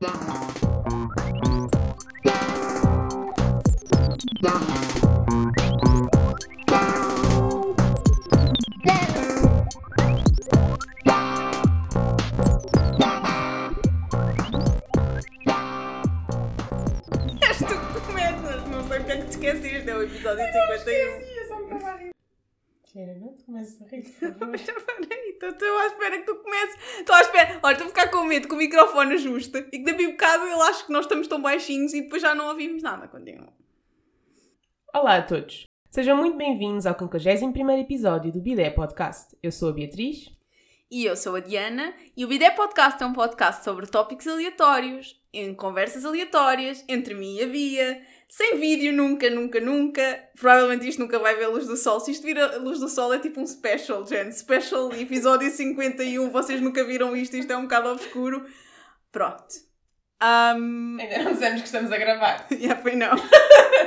Да. Medo que o microfone ajuste e que daqui a bocado ele acha que nós estamos tão baixinhos e depois já não ouvimos nada. Continua. Olá a todos. Sejam muito bem-vindos ao 51º episódio do Bidé Podcast. Eu sou a Beatriz. E eu sou a Diana e o Bidé Podcast é um podcast sobre tópicos aleatórios, em conversas aleatórias, entre mim e a Bia, sem vídeo nunca, nunca, nunca. Provavelmente isto nunca vai ver a luz do sol. Se isto vir a luz do sol é tipo um special, gente. Special episódio 51. Vocês nunca viram isto, isto é um bocado obscuro. Pronto. Um, Ainda não dissemos que estamos a gravar. Já foi não.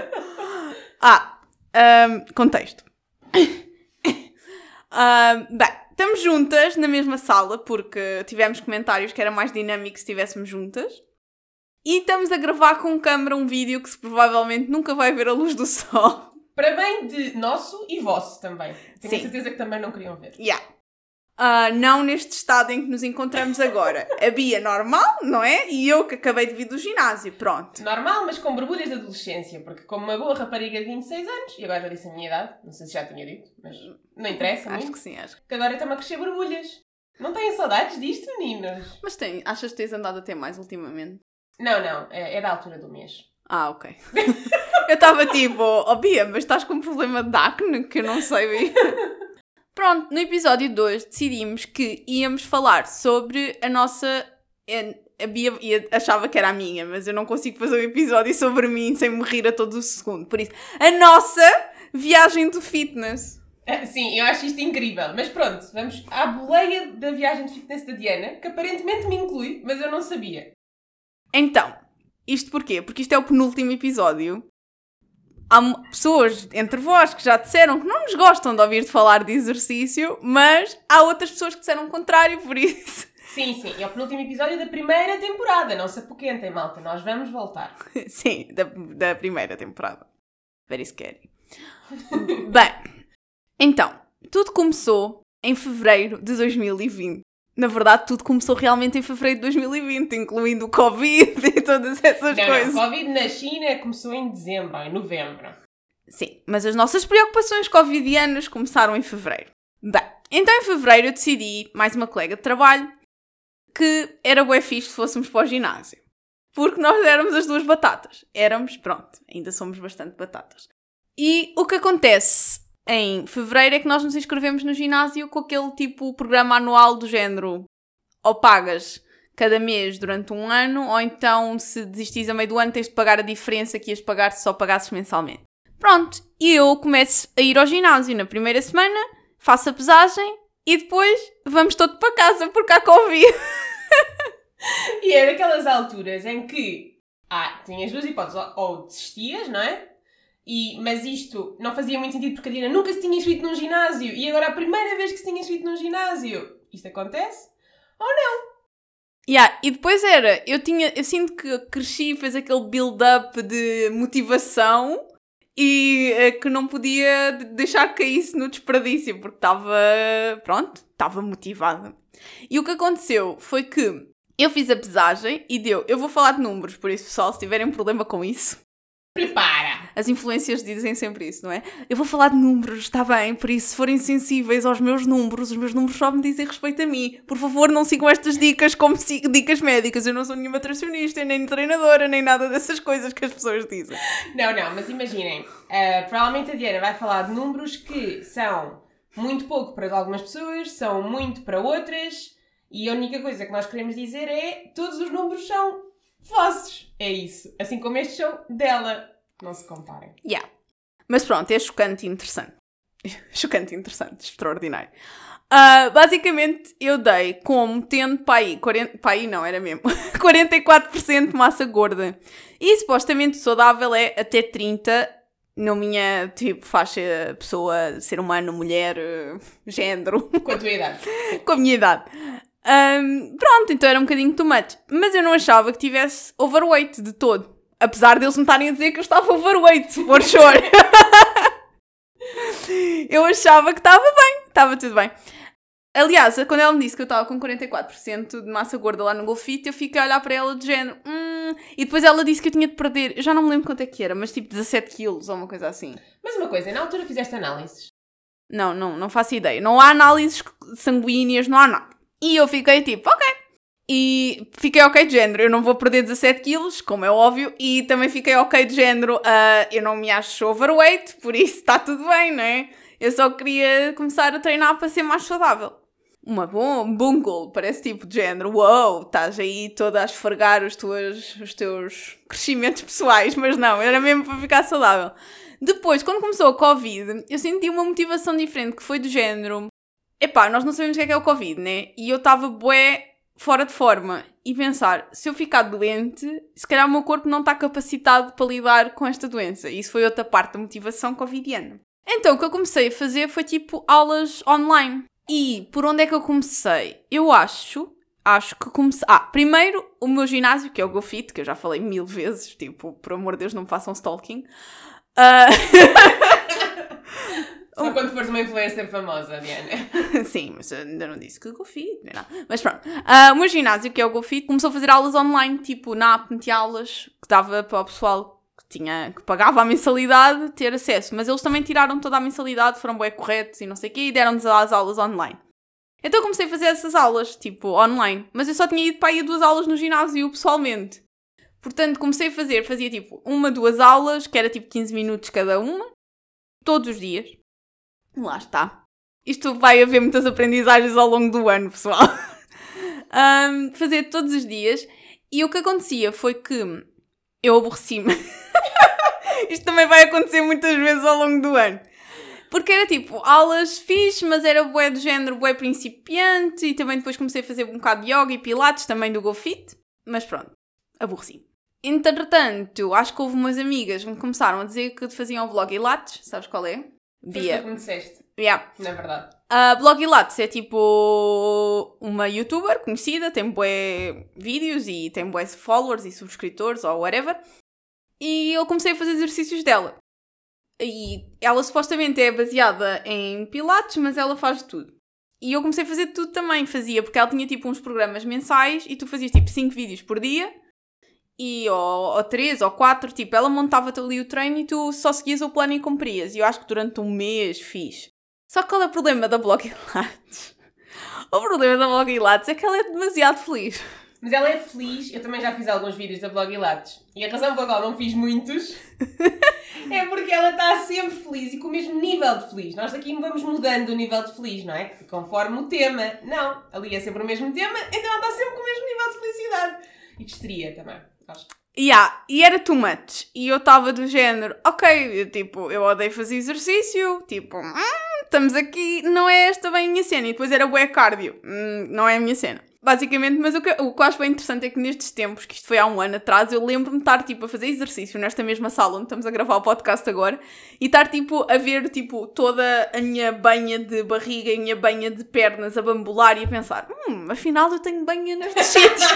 ah, ahm, contexto. Ahm, bem, estamos juntas na mesma sala porque tivemos comentários que era mais dinâmico se estivéssemos juntas. E estamos a gravar com câmera um vídeo que se provavelmente nunca vai ver a luz do sol. Para bem de nosso e vosso também. Tenho Sim. a certeza que também não queriam ver. Yeah. Ah, não neste estado em que nos encontramos agora. A Bia normal, não é? E eu que acabei de vir do ginásio. Pronto. Normal, mas com borbulhas de adolescência, porque como uma boa rapariga de 26 anos, e agora já disse a minha idade, não sei se já tinha dito, mas não interessa Acho muito, que sim, acho que que agora estão a crescer borbulhas. Não têm saudades disto, meninos? Mas tem, achas que tens andado até mais ultimamente? Não, não, é, é da altura do mês. Ah, ok. eu estava tipo, oh Bia, mas estás com um problema de acne que eu não sei bem. Pronto, no episódio 2 decidimos que íamos falar sobre a nossa. A Bia ia- achava que era a minha, mas eu não consigo fazer um episódio sobre mim sem me rir a todo o segundo. Por isso, a nossa viagem do fitness. Ah, Sim, eu acho isto incrível. Mas pronto, vamos à boleia da viagem de fitness da Diana, que aparentemente me inclui, mas eu não sabia. Então, isto porquê? Porque isto é o penúltimo episódio. Há pessoas entre vós que já disseram que não nos gostam de ouvir-te falar de exercício, mas há outras pessoas que disseram o contrário, por isso. Sim, sim, é o penúltimo episódio da primeira temporada. Não se apoquentem, malta, nós vamos voltar. Sim, da, da primeira temporada. Very scary. Bem, então, tudo começou em fevereiro de 2020. Na verdade, tudo começou realmente em fevereiro de 2020, incluindo o Covid e todas essas Não, coisas. não, Covid na China começou em dezembro, em novembro. Sim, mas as nossas preocupações covidianas começaram em fevereiro. Bem, então em fevereiro eu decidi, mais uma colega de trabalho, que era bué fixe se fôssemos para o ginásio. Porque nós éramos as duas batatas. Éramos, pronto, ainda somos bastante batatas. E o que acontece em fevereiro é que nós nos inscrevemos no ginásio com aquele tipo programa anual do género ou pagas cada mês durante um ano, ou então se desistis a meio do ano tens de pagar a diferença que ias pagar se só pagasses mensalmente. Pronto, e eu começo a ir ao ginásio na primeira semana, faço a pesagem e depois vamos todos para casa porque há Covid. E é daquelas alturas em que ah, tinhas duas hipóteses, ou desistias, não é? E, mas isto não fazia muito sentido porque a Diana nunca se tinha inscrito num ginásio e agora é a primeira vez que se tinha inscrito num ginásio. Isto acontece? Yeah, e depois era, eu tinha, eu sinto que cresci, fez aquele build-up de motivação e eh, que não podia de- deixar caísse no desperdício, porque estava, pronto, estava motivada. E o que aconteceu foi que eu fiz a pesagem e deu, eu vou falar de números, por isso pessoal, se tiverem problema com isso, Prepara! as influências dizem sempre isso, não é? Eu vou falar de números, está bem, por isso, se forem sensíveis aos meus números, os meus números só me dizem respeito a mim. Por favor, não sigam estas dicas como dicas médicas. Eu não sou nenhuma nutricionista, nem treinadora, nem nada dessas coisas que as pessoas dizem. Não, não, mas imaginem, ah, provavelmente a Diana vai falar de números que são muito pouco para algumas pessoas, são muito para outras, e a única coisa que nós queremos dizer é todos os números são vossos. É isso. Assim como estes são dela. Não se comparem. Yeah. Mas pronto, é chocante e interessante. chocante e interessante, extraordinário. Ah, basicamente, eu dei como tendo para aí, 40, para aí não, era mesmo, 44% de massa gorda. E supostamente saudável é até 30%, na minha, tipo, faixa pessoa, ser humano, mulher, eh, género, Com a tua idade. com a minha idade. Ahm, pronto, então era um bocadinho too much. Mas eu não achava que tivesse overweight de todo. Apesar deles me estarem a dizer que eu estava overweight, for sure. eu achava que estava bem, estava tudo bem. Aliás, quando ela me disse que eu estava com 44% de massa gorda lá no Golfite, eu fiquei a olhar para ela de género. Hum... E depois ela disse que eu tinha de perder. Eu já não me lembro quanto é que era, mas tipo 17 quilos ou uma coisa assim. Mas uma coisa, na altura fizeste análises. Não, não, não faço ideia. Não há análises sanguíneas, não há nada. E eu fiquei tipo, ok. E fiquei ok de género, eu não vou perder 17 quilos, como é óbvio, e também fiquei ok de género, uh, eu não me acho overweight, por isso está tudo bem, não é? Eu só queria começar a treinar para ser mais saudável. Uma bom, bom goal, parece tipo de género, uou, wow, estás aí toda a esfregar os, tuas, os teus crescimentos pessoais, mas não, era mesmo para ficar saudável. Depois, quando começou a Covid, eu senti uma motivação diferente, que foi do género, epá, nós não sabemos o que é que é o Covid, né? E eu estava bué fora de forma e pensar, se eu ficar doente, se calhar o meu corpo não está capacitado para lidar com esta doença. Isso foi outra parte da motivação covidiana. Então, o que eu comecei a fazer foi tipo aulas online. E por onde é que eu comecei? Eu acho, acho que comecei. Ah, primeiro o meu ginásio, que é o GoFit, que eu já falei mil vezes, tipo, por amor de Deus, não me façam stalking. Uh... Só quando fores uma influencer famosa, Diana. Sim, mas ainda não disse que GoFit, não. Mas pronto. Uh, o meu ginásio, que é o GoFit, começou a fazer aulas online, tipo, na app metia aulas que dava para o pessoal que, tinha, que pagava a mensalidade ter acesso. Mas eles também tiraram toda a mensalidade, foram bem corretos e não sei o quê, e deram-nos as aulas online. Então comecei a fazer essas aulas, tipo, online. Mas eu só tinha ido para aí duas aulas no ginásio, pessoalmente. Portanto, comecei a fazer, fazia tipo uma, duas aulas, que era tipo 15 minutos cada uma, todos os dias. Lá está. Isto vai haver muitas aprendizagens ao longo do ano, pessoal. um, fazer todos os dias. E o que acontecia foi que eu aborreci-me. Isto também vai acontecer muitas vezes ao longo do ano. Porque era tipo, aulas fixe, mas era bué do género bué principiante. E também depois comecei a fazer um bocado de yoga e pilates, também do GoFit. Mas pronto, aborreci-me. Entretanto, acho que houve umas amigas que me começaram a dizer que faziam o e lattes. Sabes qual é? Bia. Foi me disseste. Yeah. Na verdade. A Blog Lattes é tipo uma youtuber conhecida, tem bué vídeos e tem bué followers e subscritores ou whatever. E eu comecei a fazer exercícios dela. E ela supostamente é baseada em pilates, mas ela faz tudo. E eu comecei a fazer tudo também, fazia, porque ela tinha tipo uns programas mensais e tu fazias tipo 5 vídeos por dia e ou, ou três ou quatro, tipo, ela montava-te ali o treino e tu só seguias o plano e cumprias. E eu acho que durante um mês fiz. Só que qual é o problema da Blog Lattes? O problema da Blog Lattes é que ela é demasiado feliz. Mas ela é feliz, eu também já fiz alguns vídeos da Blog Lattes. E a razão pela qual não fiz muitos é porque ela está sempre feliz e com o mesmo nível de feliz. Nós aqui vamos mudando o nível de feliz, não é? Conforme o tema. Não, ali é sempre o mesmo tema, então ela está sempre com o mesmo nível de felicidade. E de histeria também acho. Yeah, e era too much. E eu estava do género, ok, tipo, eu odeio fazer exercício, tipo, hum, estamos aqui, não é esta bem a minha cena. E depois era bué cardio, hum, não é a minha cena. Basicamente, mas o que, o que eu acho bem interessante é que nestes tempos, que isto foi há um ano atrás, eu lembro-me de estar, tipo, a fazer exercício nesta mesma sala onde estamos a gravar o podcast agora e estar, tipo, a ver, tipo, toda a minha banha de barriga e a minha banha de pernas a bambular e a pensar, hum, afinal eu tenho banha nestes sítios.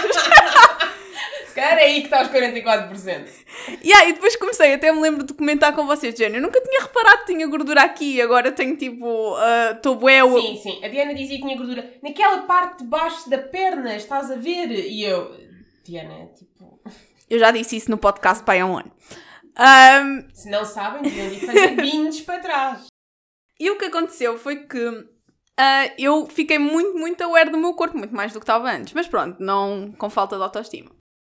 Calhar é aí que está os 44%. Yeah, e depois comecei, até me lembro de comentar com vocês, Jenny. Eu nunca tinha reparado que tinha gordura aqui, agora tenho tipo. Estou uh, bué. Sim, sim. A Diana dizia que tinha gordura naquela parte de baixo da perna, estás a ver? E eu. Diana, tipo. Eu já disse isso no podcast pai há um ano. Um... Se não sabem, deviam de fazer bindes para trás. E o que aconteceu foi que uh, eu fiquei muito, muito aware do meu corpo, muito mais do que estava antes. Mas pronto, não com falta de autoestima.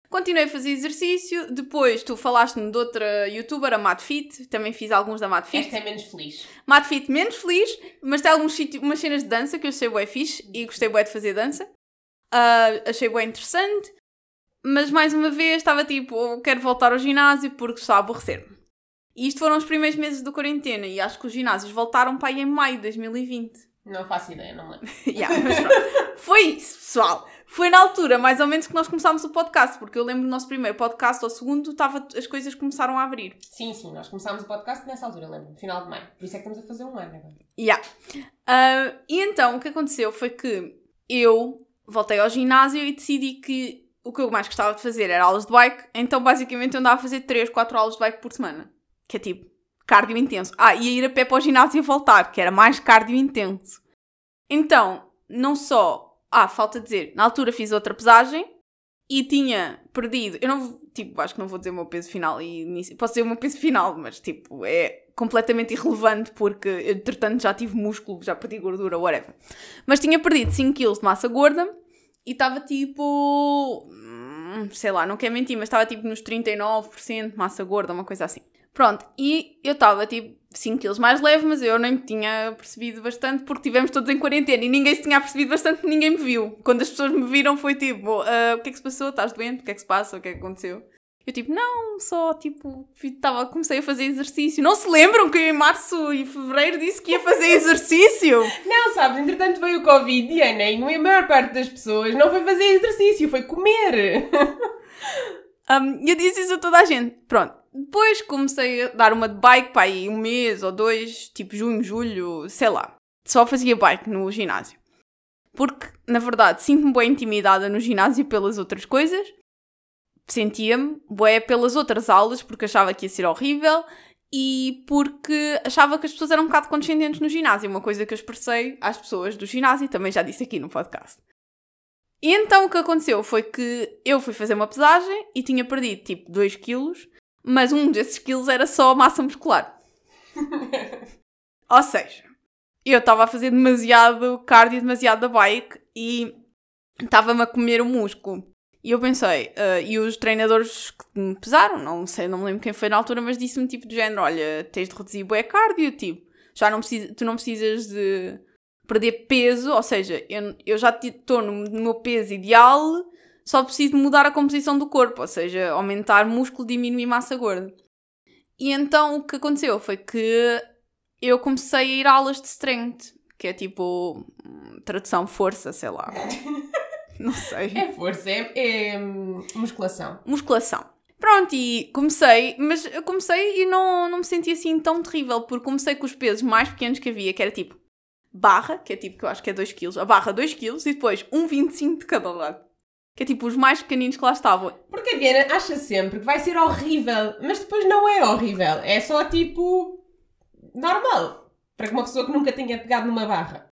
Continuei a fazer exercício. Depois tu falaste-me de outra youtuber, a MadFit. Também fiz alguns da MadFit. Esta é menos feliz. MadFit menos feliz, mas tem sítios, umas cenas de dança que eu achei bem fixe e gostei bem de fazer dança. Uh, achei bem interessante. Mas mais uma vez estava tipo, quero voltar ao ginásio porque está a aborrecer-me. E isto foram os primeiros meses do quarentena e acho que os ginásios voltaram para aí em maio de 2020. Não faço ideia, não lembro. yeah, Foi isso, pessoal. Foi na altura, mais ou menos, que nós começámos o podcast, porque eu lembro do nosso primeiro podcast, ao segundo, tava, as coisas começaram a abrir. Sim, sim, nós começámos o podcast nessa altura, eu lembro, no final de maio. Por isso é que estamos a fazer um ano agora. Yeah. Uh, e então, o que aconteceu foi que eu voltei ao ginásio e decidi que o que eu mais gostava de fazer era aulas de bike, então basicamente eu andava a fazer 3, 4 aulas de bike por semana. Que é tipo, cardio intenso. Ah, ia ir a pé para o ginásio e voltar, que era mais cardio intenso. Então, não só. Ah, falta dizer, na altura fiz outra pesagem e tinha perdido. Eu não. Tipo, acho que não vou dizer o meu peso final e. Posso dizer o meu peso final, mas tipo, é completamente irrelevante porque entretanto já tive músculo, já perdi gordura, whatever. Mas tinha perdido 5 kg de massa gorda e estava tipo. hum, Sei lá, não quero mentir, mas estava tipo nos 39% de massa gorda, uma coisa assim. Pronto, e eu estava tipo 5 quilos mais leve, mas eu nem me tinha percebido bastante porque estivemos todos em quarentena e ninguém se tinha percebido bastante ninguém me viu. Quando as pessoas me viram foi tipo, "Ah, o que é que se passou? Estás doente? O que é que se passa? O que é que aconteceu? Eu tipo, não, só tipo, tava, comecei a fazer exercício. Não se lembram que eu em março e fevereiro disse que ia fazer exercício? Não, sabes, entretanto veio o Covid, e a maior parte das pessoas não foi fazer exercício, foi comer. Um, eu disse isso a toda a gente. Pronto. Depois comecei a dar uma de bike para aí um mês ou dois, tipo junho, julho, sei lá. Só fazia bike no ginásio. Porque, na verdade, sinto-me bem intimidada no ginásio pelas outras coisas. Sentia-me bué pelas outras aulas porque achava que ia ser horrível e porque achava que as pessoas eram um bocado condescendentes no ginásio. Uma coisa que eu expressei às pessoas do ginásio e também já disse aqui no podcast. E então o que aconteceu foi que eu fui fazer uma pesagem e tinha perdido tipo 2 quilos, mas um desses quilos era só massa muscular. Ou seja, eu estava a fazer demasiado cardio, demasiado da bike e estava-me a comer o músculo. E eu pensei, ah, e os treinadores que me pesaram, não sei, não me lembro quem foi na altura, mas disse-me tipo de género: olha, tens de reduzir bué cardio, tipo, já não precisa, tu não precisas de perder peso, ou seja, eu, eu já estou no, no meu peso ideal, só preciso mudar a composição do corpo, ou seja, aumentar músculo, diminuir massa gorda. E então o que aconteceu foi que eu comecei a ir a aulas de strength, que é tipo hum, tradução força, sei lá. Não sei. É força, é, é, hum, musculação. musculação. Pronto, e comecei, mas eu comecei e não, não me senti assim tão terrível, porque comecei com os pesos mais pequenos que havia, que era tipo barra, que é tipo, que eu acho que é 2 kg, a barra 2 kg, e depois 1,25 de cada lado. Que é tipo os mais pequeninos que lá estavam. Porque a Diana acha sempre que vai ser horrível, mas depois não é horrível. É só tipo. normal. Para uma pessoa que nunca tenha pegado numa barra.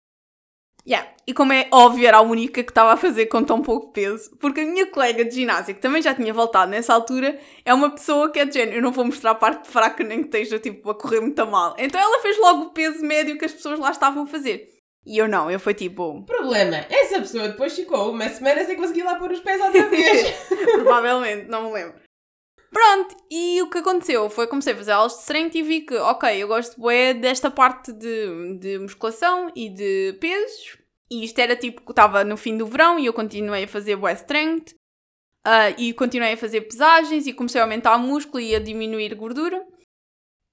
Yeah. E como é óbvio, era a única que estava a fazer com tão pouco peso. Porque a minha colega de ginásio, que também já tinha voltado nessa altura, é uma pessoa que é de género, eu não vou mostrar a parte fraca nem que esteja tipo a correr muito mal. Então ela fez logo o peso médio que as pessoas lá estavam a fazer. E eu não, eu fui tipo, Problema, essa pessoa depois ficou uma semana sem conseguir lá pôr os pés outra vez. provavelmente, não me lembro. Pronto, e o que aconteceu foi que comecei a fazer aulas de strength e vi que, ok, eu gosto bué desta parte de, de musculação e de pesos. E isto era tipo, estava no fim do verão e eu continuei a fazer bué strength. ah, e continuei a fazer pesagens e comecei a aumentar o músculo e a diminuir gordura.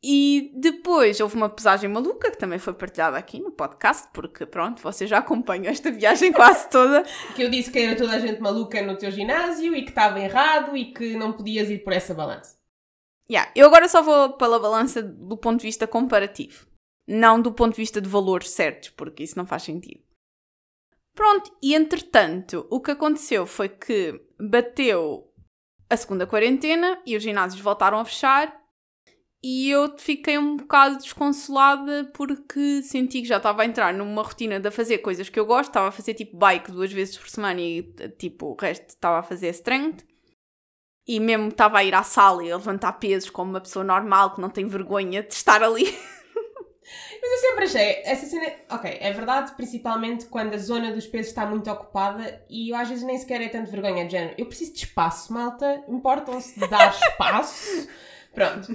E depois houve uma pesagem maluca que também foi partilhada aqui no podcast, porque pronto, vocês já acompanham esta viagem quase toda. que eu disse que era toda a gente maluca no teu ginásio e que estava errado e que não podias ir por essa balança. Yeah, eu agora só vou pela balança do ponto de vista comparativo, não do ponto de vista de valores certos, porque isso não faz sentido. Pronto, e entretanto, o que aconteceu foi que bateu a segunda quarentena e os ginásios voltaram a fechar e eu fiquei um bocado desconsolada porque senti que já estava a entrar numa rotina de fazer coisas que eu gosto, estava a fazer tipo bike duas vezes por semana e tipo o resto estava a fazer strength e mesmo estava a ir à sala e a levantar pesos como uma pessoa normal que não tem vergonha de estar ali. Mas eu sempre achei, essa cena, ok, é verdade, principalmente quando a zona dos pesos está muito ocupada e eu às vezes nem sequer é tanto vergonha de género. Eu preciso de espaço, malta, importam-se de dar espaço. Pronto.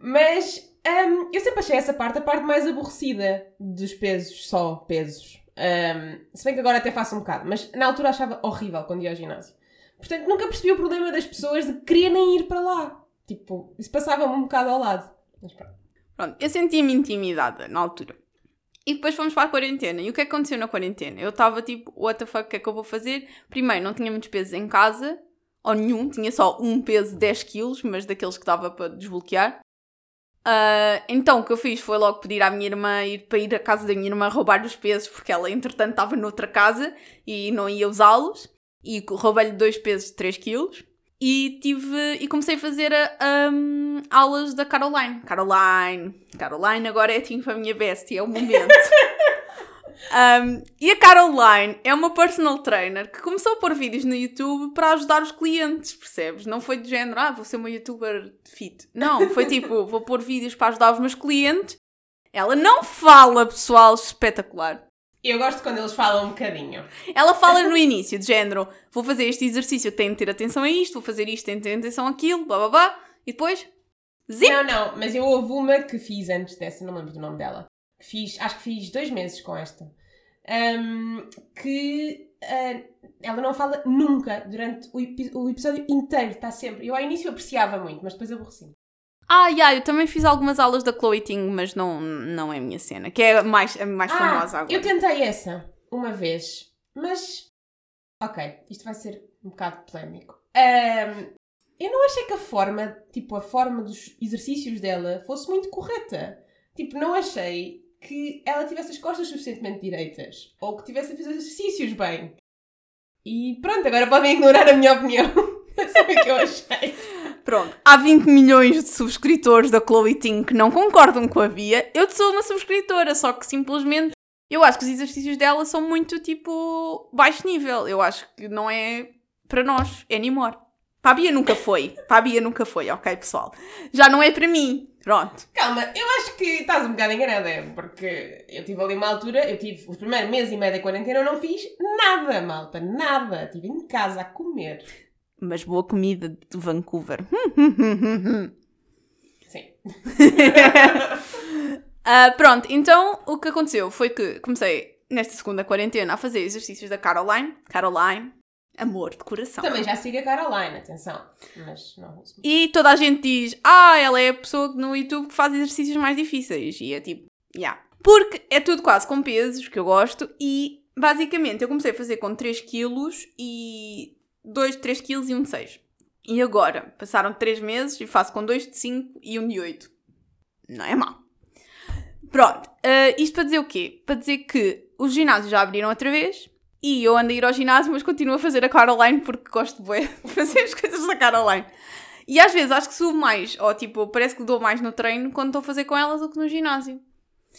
Mas hum, eu sempre achei essa parte a parte mais aborrecida dos pesos, só pesos. Hum, se bem que agora até faço um bocado, mas na altura achava horrível quando ia ao ginásio. Portanto, nunca percebi o problema das pessoas de quererem ir para lá. Tipo, isso passava-me um bocado ao lado. Mas pronto. Pronto, eu sentia-me intimidada na altura. E depois fomos para a quarentena. E o que é que aconteceu na quarentena? Eu estava tipo, what the fuck, o que é que eu vou fazer? Primeiro, não tinha muitos pesos em casa, ou nenhum, tinha só um peso de 10 quilos, mas daqueles que dava para desbloquear. Ah, então o que eu fiz foi logo pedir à minha irmã ir para ir à casa da minha irmã roubar os pesos, porque ela entretanto estava noutra casa e não ia usá-los. E roubei-lhe dois pesos de 3 quilos. E tive e comecei a fazer um, aulas da Caroline. Caroline, Caroline agora é a minha bestia, é o momento. Um, e a Caroline é uma personal trainer que começou a pôr vídeos no YouTube para ajudar os clientes, percebes? Não foi do género, ah, vou ser uma youtuber fit. Não, foi tipo, vou pôr vídeos para ajudar os meus clientes. Ela não fala, pessoal, espetacular. Eu gosto quando eles falam um bocadinho. Ela fala no início, de género, vou fazer este exercício, tenho de ter atenção a isto, vou fazer isto, tenho de ter atenção àquilo, blá blá blá, e depois, zip! Não, não, mas eu houve uma que fiz antes dessa, não lembro do nome dela. Fiz, acho que fiz dois meses com esta. Um, que uh, ela não fala nunca durante o, o episódio inteiro, está sempre. Eu ao início apreciava muito, mas depois aborreci. Ah, yeah, eu também fiz algumas aulas da Chloe Ting, mas não, não é a minha cena, que é a mais, a mais famosa Ah, agora. eu tentei essa uma vez, mas. Ok, isto vai ser um bocado polémico. Ahm, eu não achei que a forma, tipo, a forma dos exercícios dela fosse muito correta. Tipo, não achei que ela tivesse as costas suficientemente direitas. Ou que tivesse a fazer os exercícios bem. E pronto, agora podem ignorar a minha opinião. Sabe o que eu achei? Pronto, há 20 milhões de subscritores da Chloe Ting que não concordam com a Bia. Eu sou uma subscritora, só que simplesmente eu acho que os exercícios dela são muito tipo baixo nível. Eu acho que não é para nós, é anymore. Para a Bia nunca foi. Para a Bia nunca foi, ok, pessoal? Já não é para mim. Pronto. Calma, eu acho que estás um bocado enganada, porque eu tive ali uma altura, eu tive o primeiro mês e meio da quarentena, eu não fiz nada, malta, nada. Estive em casa a comer. Mas boa comida de Vancouver. Sim. Ah, pronto, então o que aconteceu foi que comecei nesta segunda quarentena a fazer exercícios da Caroline. Caroline, amor de coração. Também já siga a Caroline, atenção. Mas não. E toda a gente diz: Ah, ela é a pessoa no YouTube que faz exercícios mais difíceis. E é tipo, yeah. Porque é tudo quase com pesos que eu gosto. E basicamente eu comecei a fazer com 3 quilos e 2 de 3 quilos e 1 de 6. E agora passaram 3 meses e faço com 2 de 5 e 1 de 8. Não é mau. Pronto, ah, isto para dizer o quê? Para dizer que os ginásios já abriram outra vez e eu ando a ir ao ginásio, mas continuo a fazer a Caroline porque gosto de fazer as coisas da Caroline. E às vezes acho que subo mais, ou tipo, parece que dou mais no treino quando estou a fazer com elas do que no ginásio.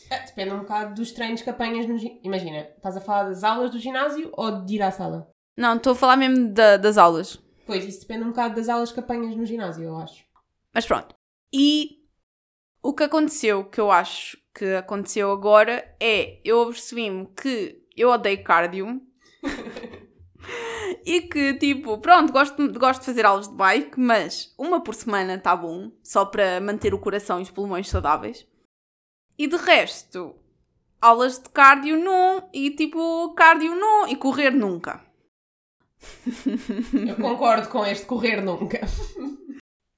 Ah, Depende um bocado dos treinos que apanhas no ginásio. Imagina, estás a falar das aulas do ginásio ou de ir à sala? Não, estou a falar mesmo da- das aulas. Pois, isso depende um bocado das aulas que apanhas no ginásio, eu acho. Mas pronto. E o que aconteceu, que eu acho que aconteceu agora, é eu apercebi-me que eu odeio cardio. E que, tipo, pronto, gosto, gosto de fazer aulas de bike, mas uma por semana está bom, só para manter o coração e os pulmões saudáveis. E de resto, aulas de cardio não, e tipo, cardio não, e correr nunca. Eu concordo com este correr nunca.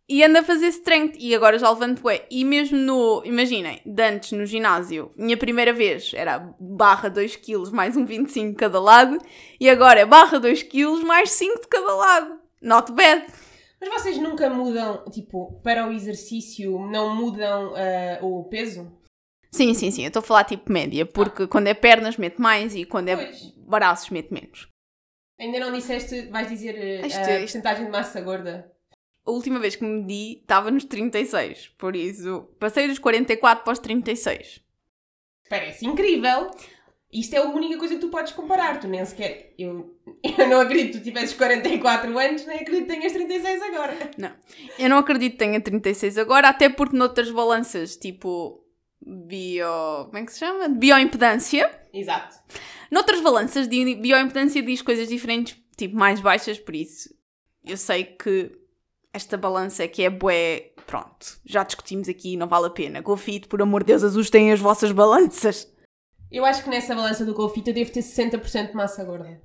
E ando a fazer strength e agora já levanto bué. E mesmo no, imaginem, de antes no ginásio, minha primeira vez era barra 2 kg mais um 25 de cada lado e agora é barra 2 kg mais 5 de cada lado. Not bad. Mas vocês nunca mudam, tipo, para o exercício, não mudam ah, o peso? Sim, sim, sim, eu estou a falar tipo média, porque quando é pernas mete mais e quando é Pois. braços mete menos. Ainda não disseste, vais dizer ah, Isto- a isto- porcentagem de massa gorda? A última vez que me medi estava nos 36, por isso passei dos 44 para os 36. Parece incrível. Isto é a única coisa que tu podes comparar. Tu nem sequer. Eu, eu não acredito que tu tivesses 44 anos, nem acredito que tenhas 36 agora. Eu não acredito que tenha 36 agora, até porque noutras balanças, tipo bio. Como é que se chama? Bioimpedância. Exato. Noutras balanças de bioimpedância diz coisas diferentes, tipo mais baixas, por isso eu sei que esta balança que é bué. Pronto, já discutimos aqui, não vale a pena. GoFit, por amor de Deus, ajustem as vossas balanças. Eu acho que nessa balança do Golfito eu devo ter 60% de massa gorda.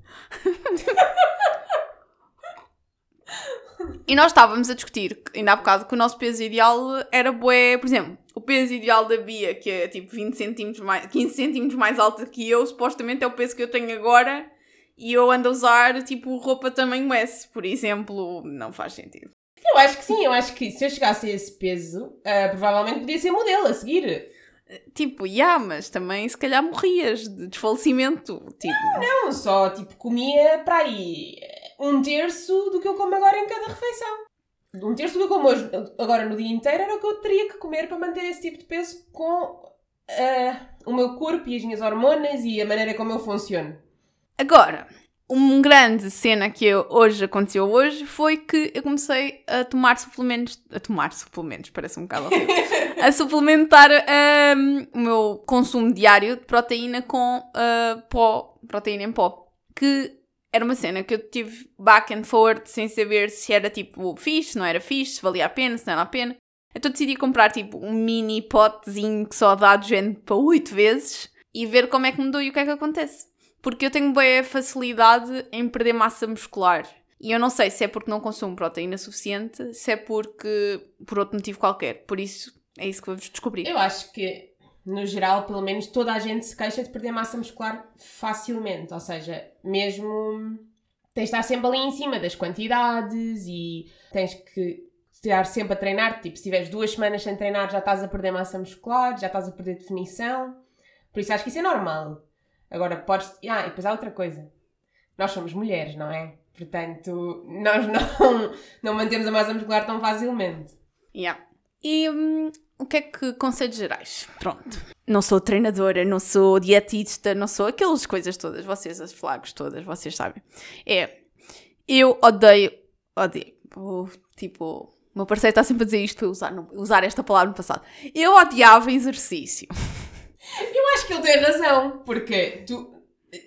E nós estávamos a discutir, ainda há bocado, que o nosso peso ideal era bué, por exemplo, o peso ideal da Bia, que é tipo 20 centímetros mais, 15 centímetros mais alta que eu, supostamente é o peso que eu tenho agora, e eu ando a usar tipo roupa tamanho S, por exemplo, não faz sentido. Eu acho que sim, eu acho que se eu chegasse a esse peso, ah, provavelmente podia ser modelo a seguir. Tipo, yeah, mas também se calhar morrias de desfalecimento. Tipo, Não, só tipo comia para aí um terço do que eu como agora em cada refeição. Um terço do que eu como hoje, agora no dia inteiro era o que eu teria que comer para manter esse tipo de peso com ah, o meu corpo e as minhas hormonas e a maneira como eu funciono. Agora, uma grande cena que eu, hoje aconteceu hoje foi que eu comecei a tomar suplementos. A tomar suplementos, parece um bocado horrível. a suplementar hum, o meu consumo diário de proteína com ah, pó, proteína em pó. Que era uma cena que eu tive back and forward sem saber se era tipo fixe, se não era fixe, se valia a pena, se não era a pena. Então decidi comprar tipo um mini potezinho que só dá do género para 8 vezes e ver como é que mudou e o que é que acontece. Porque eu tenho boa facilidade em perder massa muscular. E eu não sei se é porque não consumo proteína suficiente, se é porque por outro motivo qualquer. Por isso, é isso que vamos descobrir. Eu acho que, no geral, pelo menos toda a gente se queixa de perder massa muscular facilmente. Ou seja, mesmo tens de estar sempre ali em cima das quantidades e tens que estar sempre a treinar. Tipo, se tiveres duas semanas sem treinar, já estás a perder massa muscular, já estás a perder definição. Por isso acho que isso é normal. Agora, podes. Ah, e depois há outra coisa. Nós somos mulheres, não é? Portanto, nós não, não mantemos a massa muscular tão facilmente. Yeah. E hum, o que é que conselhos gerais? Pronto. Não sou treinadora, não sou dietista, não sou aquelas coisas todas, vocês, as flagos todas, vocês sabem. É, eu odeio, odeio, tipo, o meu parceiro está sempre a dizer isto para usar, usar esta palavra no passado. Eu odiava exercício. Eu acho que ele tem razão, porque tu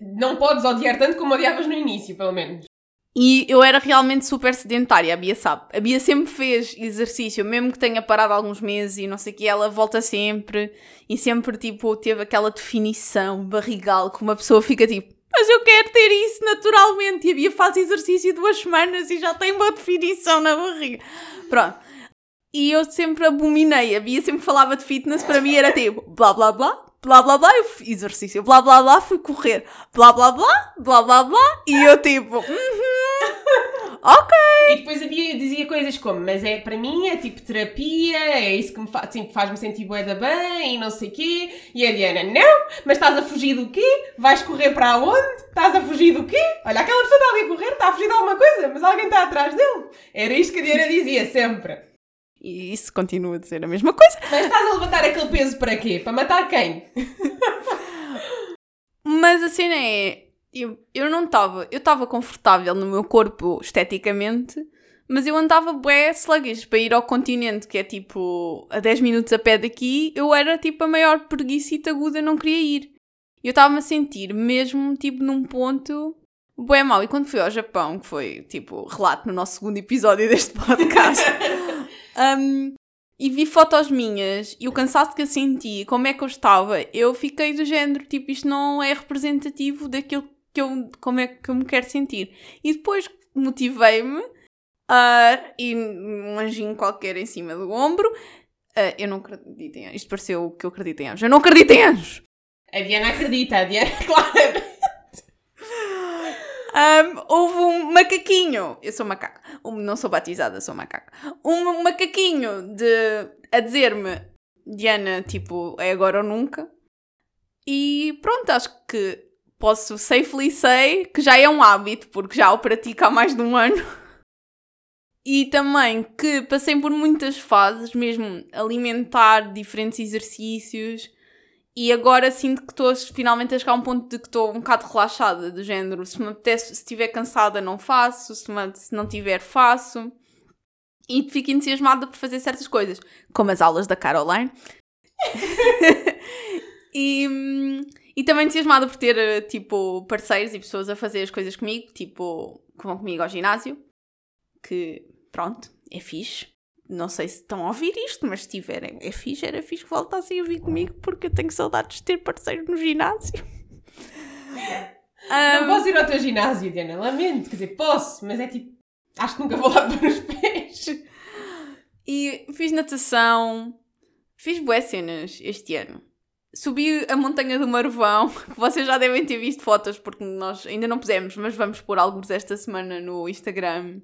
não podes odiar tanto como odiavas no início, pelo menos. E eu era realmente super sedentária, a Bia sabe. A Bia sempre fez exercício, mesmo que tenha parado alguns meses e não sei o que, ela volta sempre e sempre, tipo, teve aquela definição barrigal que uma pessoa fica tipo, mas eu quero ter isso naturalmente. E a Bia faz exercício duas semanas e já tem uma definição na barriga. Pronto. E eu sempre abominei. A Bia sempre falava de fitness, para mim era tipo, blá blá blá, blá blá blá, eu fui exercício, blá blá blá, fui correr, blá blá blá, blá blá blá, e eu tipo, uhum, ok. E depois havia, dizia coisas como, mas é para mim é tipo terapia, é isso que me fa assim, faz-me sentir bué da bem e não sei quê. E a Diana, não, mas estás a fugir do quê? Vais correr para onde? Estás a fugir do quê? Olha, aquela pessoa está ali a correr, está a fugir de alguma coisa, mas alguém está atrás dele. Era isto que a Diana dizia sempre. E isso continua a dizer a mesma coisa. Mas estás a levantar aquele peso para quê? Para matar quem? Mas a cena é, eu, eu não estava, eu estava confortável no meu corpo esteticamente, mas eu andava bué sluggish para ir ao continente, que é tipo a 10 minutos a pé daqui, eu era tipo a maior preguiçita aguda, não queria ir. Eu estava-me a sentir mesmo tipo num ponto bué mau. E quando fui ao Japão, que foi tipo relato no nosso segundo episódio deste podcast, um, e vi fotos minhas e o cansaço que eu senti, como é que eu estava, eu fiquei do género, tipo, isto não é representativo daquilo que eu, como é que eu me quero sentir. E depois motivei-me ah, e um anjinho qualquer em cima do ombro. ah, eu não acredito em anjos. Isto pareceu que eu acredito em anjos. Eu não acredito em anjos! A Diana acredita, a Diana, claro. Um, houve um macaquinho, eu sou macaco, um- não sou batizada, sou macaco. Um macaquinho de, a dizer-me, Diana, tipo, é agora ou nunca. E pronto, acho que posso safely say que já é um hábito, porque já o pratico há mais de um ano. E também que passei por muitas fases, mesmo alimentar diferentes exercícios. E agora sinto que estou finalmente a chegar a um ponto de que estou um bocado relaxada, do género, se me apetece, se estiver cansada não faço, se, me- se não tiver faço. E fico entusiasmada por fazer certas coisas, como as aulas da Caroline. e, hum, e também entusiasmada por ter, eh, tipo, parceiros e pessoas a fazer as coisas comigo, tipo, que vão comigo ao ginásio. Que, pronto, é fixe. Não sei se estão a ouvir isto, mas se tiverem, é fixe, era fixe que voltassem a vir comigo porque eu tenho saudades de ter parceiro no ginásio. Não Ahm, posso ir ao teu ginásio, Diana, lamento. Quer dizer, posso, mas é tipo, acho que nunca vou lá pôr os pés. e fiz natação, fiz boas cenas este ano. Subi a montanha do Marvão, que vocês já devem ter visto fotos, porque nós ainda não pusemos, mas vamos pôr alguns esta semana no Instagram.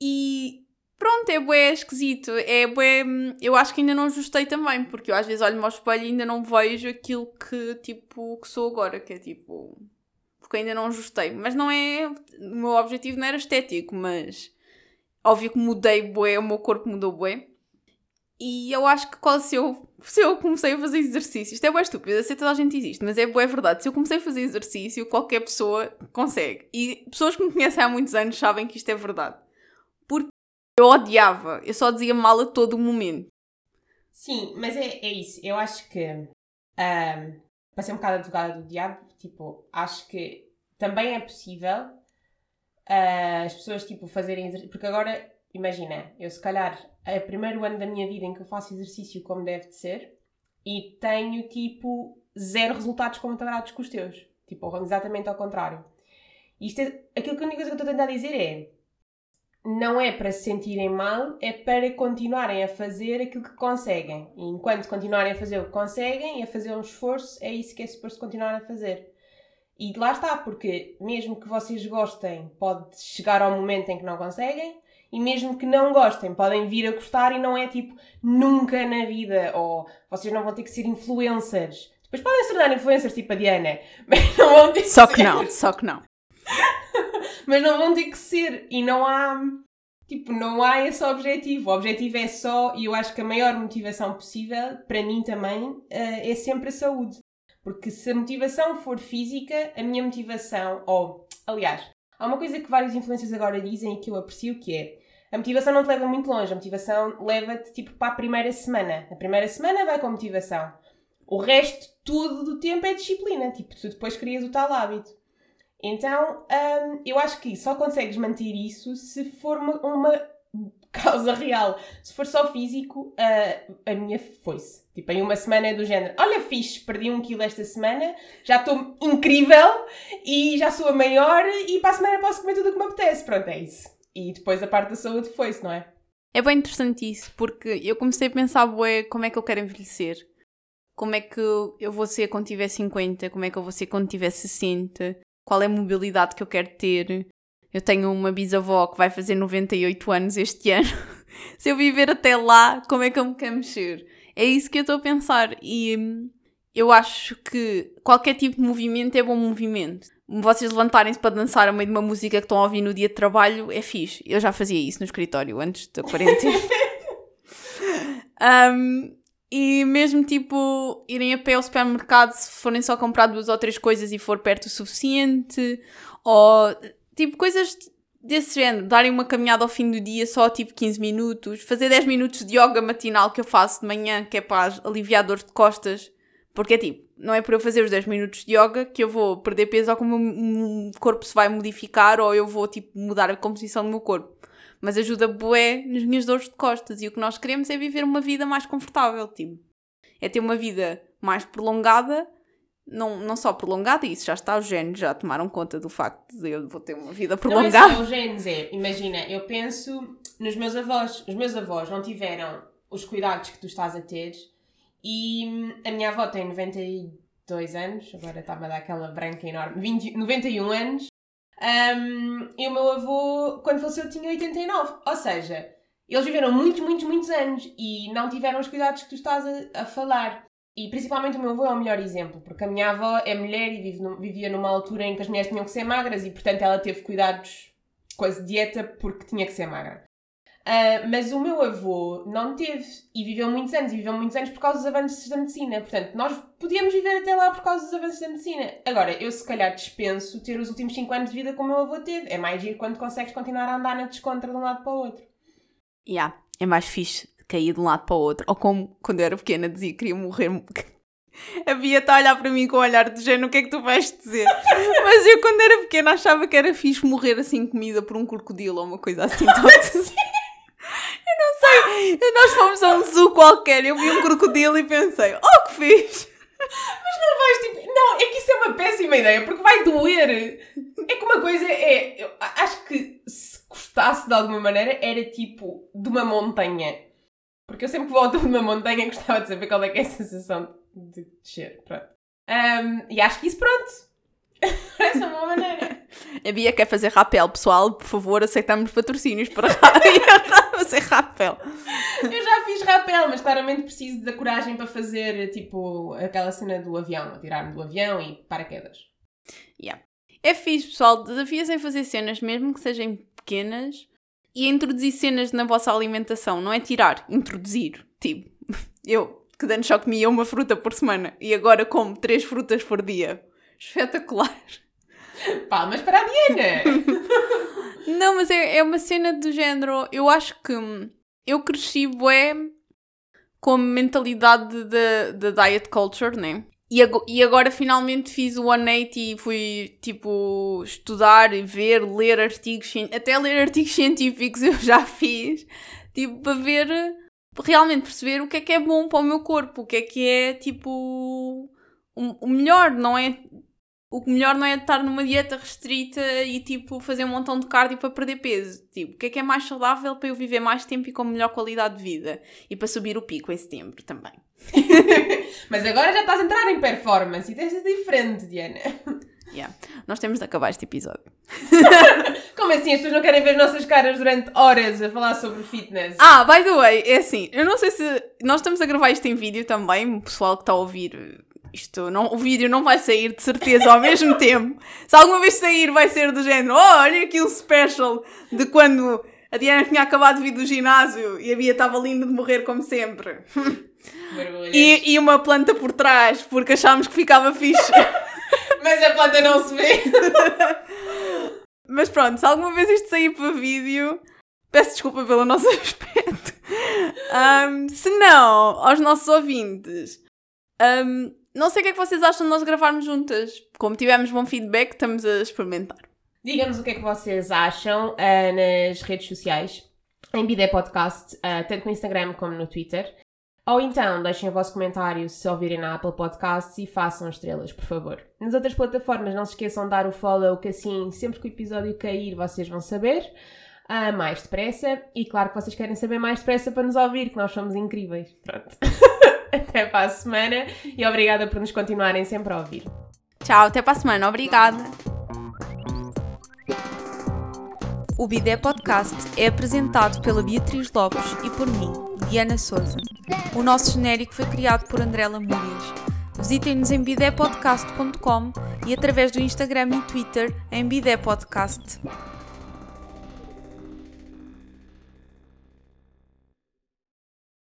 E pronto, é bué esquisito. É bué. Eu acho que ainda não ajustei também, porque eu às vezes olho-me ao espelho e ainda não vejo aquilo que, tipo, que sou agora, que é tipo. Porque ainda não ajustei. Mas não é. O meu objetivo não era estético, mas. Óbvio que mudei bué, o meu corpo mudou bué. E eu acho que se, eu, se eu comecei a fazer exercício, isto é bué estúpido, eu sei toda a gente existe, mas é bué verdade. Se eu comecei a fazer exercício, qualquer pessoa consegue. E pessoas que me conhecem há muitos anos sabem que isto é verdade. Porque eu odiava, eu só dizia mal a todo momento. Sim, mas é, é isso. Eu acho que. Um, para ser um bocado advogada do diabo, tipo, acho que também é possível uh, as pessoas, tipo, fazerem. Porque agora, imagina, eu se calhar é o primeiro ano da minha vida em que eu faço exercício como deve de ser e tenho, tipo, zero resultados comparados com os teus. Tipo, exatamente ao contrário. Isto é, aquilo que a única coisa que eu estou a tentar dizer é não é para se sentirem mal, é para continuarem a fazer aquilo que conseguem. E enquanto continuarem a fazer o que conseguem e a fazer um esforço, é isso que é suposto continuar a fazer. E lá está, porque mesmo que vocês gostem, pode chegar ao momento em que não conseguem, e mesmo que não gostem, podem vir a gostar e não é tipo nunca na vida, ou vocês não vão ter que ser influencers. Depois podem se tornar influencers tipo a Diana, mas não vão ter que Só ser. que não, só que não. Mas não vão ter que ser. E não há. Tipo, não há esse objetivo. O objetivo é só, e eu acho que a maior motivação possível, para mim também, eh, é sempre a saúde. Porque se a motivação for física, a minha motivação, ou, aliás, há uma coisa que vários influencers agora dizem e que eu aprecio, que é a motivação não te leva muito longe, a motivação leva-te tipo para a primeira semana. A primeira semana vai com a motivação. O resto, tudo do tempo é disciplina. Tipo, tu depois crias o tal hábito. Então, hum, eu acho que só consegues manter isso se for uma, uma causa real. Se for só físico, uh, a minha foi-se. Tipo, em uma semana é do género: olha, fixe, perdi um quilo esta semana, já estou incrível e já sou a maior e para a semana posso comer tudo o que me apetece. Pronto, é isso. E depois a parte da saúde foi-se, não é? É bem interessante isso, porque eu comecei a pensar, bué, como é que eu quero envelhecer? Como é que eu vou ser quando tiver 50? Como é que eu vou ser quando tiver 60? Qual é a mobilidade que eu quero ter? Eu tenho uma bisavó que vai fazer 98 anos este ano. Se eu viver até lá, como é que eu me quero mexer? É isso que eu estou a pensar. E hum, eu acho que qualquer tipo de movimento é bom movimento. Vocês levantarem-se para dançar a meio de uma música que estão a ouvir no dia de trabalho é fixe. Eu já fazia isso no escritório antes da quarentena. um, e mesmo tipo irem a pé ao supermercado se forem só comprar duas ou três coisas e for perto o suficiente, ou tipo coisas desse género, darem uma caminhada ao fim do dia só tipo 15 minutos, fazer 10 minutos de yoga matinal que eu faço de manhã, que é para aliviar dor de costas, porque é tipo, não é por eu fazer os 10 minutos de yoga que eu vou perder peso ou que o meu corpo se vai modificar ou eu vou tipo mudar a composição do meu corpo. Mas ajuda bué nas minhas dores de costas e o que nós queremos é viver uma vida mais confortável, tipo. É ter uma vida mais prolongada, não, não só prolongada, isso já está, os genes já tomaram conta do facto de eu vou ter uma vida prolongada. Não é só os genes, é, imagina, eu penso nos meus avós, os meus avós não tiveram os cuidados que tu estás a ter e a minha avó tem 92 anos, agora está-me a dar aquela branca enorme, 20, 91 anos. Um, e o meu avô, quando faleceu, tinha 89. Ou seja, eles viveram muitos, muitos, muitos anos e não tiveram os cuidados que tu estás a, a falar. E principalmente o meu avô é o melhor exemplo, porque a minha avó é mulher e vive vivia numa altura em que as mulheres tinham que ser magras e, portanto, ela teve cuidados a dieta porque tinha que ser magra. Uh, mas o meu avô não teve e viveu muitos anos, e viveu muitos anos por causa dos avanços da medicina. Portanto, nós podíamos viver até lá por causa dos avanços da medicina. Agora, eu se calhar dispenso ter os últimos 5 anos de vida como o meu avô teve. É mais giro quando consegues continuar a andar na descontra de um lado para o outro. Yeah, é mais fixe cair de um lado para o outro. Ou como quando eu era pequena dizia que queria morrer. A Bia está a olhar para mim com um olhar de género, o que é que tu vais dizer? Mas eu, quando era pequena, achava que era fixe morrer assim comida por um crocodilo ou uma coisa assim. assim. Sei. Nós fomos a um zoo qualquer, eu vi um crocodilo e pensei, oh que fixe! Mas não vais tipo. Não, é que isso é uma péssima ideia, porque vai doer. É que uma coisa é. Eu acho que se gostasse de alguma maneira era tipo de uma montanha. Porque eu sempre que de uma montanha gostava de saber qual é que é a sensação de descer. Pronto. Um, e acho que isso, pronto. Parece uma boa maneira. A Bia quer fazer rapel, pessoal. Por favor, aceitamos patrocínios para ra- fazer rapel. Eu já fiz rapel, mas claramente preciso da coragem para fazer, tipo, aquela cena do avião, atirar-me do avião e paraquedas. É fixe, pessoal. Desafias em fazer cenas, mesmo que sejam pequenas, e introduzir cenas na vossa alimentação. Não é tirar, introduzir. Tipo, eu, que antes só comia uma fruta por semana e agora como três frutas por dia. Espetacular. Palmas para a Diana! Não, mas é, é uma cena do género. Eu acho que hum, eu cresci bué com a mentalidade da diet culture, né? E, ago- e agora finalmente fiz o 180 e fui tipo estudar e ver, ler artigos, até ler artigos científicos eu já fiz, tipo para ver, realmente perceber o que é que é bom para o meu corpo, o que é que é tipo o, o melhor, não é o melhor não é estar numa dieta restrita e tipo fazer um montão de cardio para perder peso. Tipo, o que é que é mais saudável para eu viver mais tempo e com melhor qualidade de vida? E para subir o pico em setembro também. Mas agora já estás a entrar em performance e tens de diferente, Diana. Yeah. Nós temos de acabar este episódio. Como assim? As pessoas não querem ver as nossas caras durante horas a falar sobre fitness? Ah, by the way, é assim, eu não sei se. Nós estamos a gravar isto em vídeo também, o pessoal que está a ouvir. Isto, não, o vídeo não vai sair de certeza ao mesmo tempo. Se alguma vez sair, vai ser do género: oh, olha aqui um special de quando a Diana tinha acabado de vir do ginásio e a Bia estava linda de morrer, como sempre. E, e uma planta por trás, porque achámos que ficava fixe. Mas a planta não se vê. Mas pronto, se alguma vez isto sair para vídeo, peço desculpa pelo nosso aspecto. Ahm, se não, aos nossos ouvintes, ahm, não sei o que é que vocês acham de nós gravarmos juntas. Como tivemos bom feedback, estamos a experimentar. Digam-nos o que é que vocês acham ah, nas redes sociais, em Bidé Podcast, ah, tanto no Instagram como no Twitter. Ou então deixem o vosso comentário se ouvirem na Apple Podcasts e façam estrelas, por favor. Nas outras plataformas não se esqueçam de dar o follow, que assim, sempre que o episódio cair, vocês vão saber ah, mais depressa. E claro que vocês querem saber mais depressa para nos ouvir, que nós somos incríveis. Pronto. Até para a semana e obrigada por nos continuarem sempre a ouvir. Tchau, até para a semana. Obrigada. O Bidé Podcast é apresentado pela Beatriz Lopes e por mim, Diana Souza. O nosso genérico foi criado por André Lamúrias. Visitem-nos em bidépodcast.com e através do Instagram e Twitter em Bidé Podcast.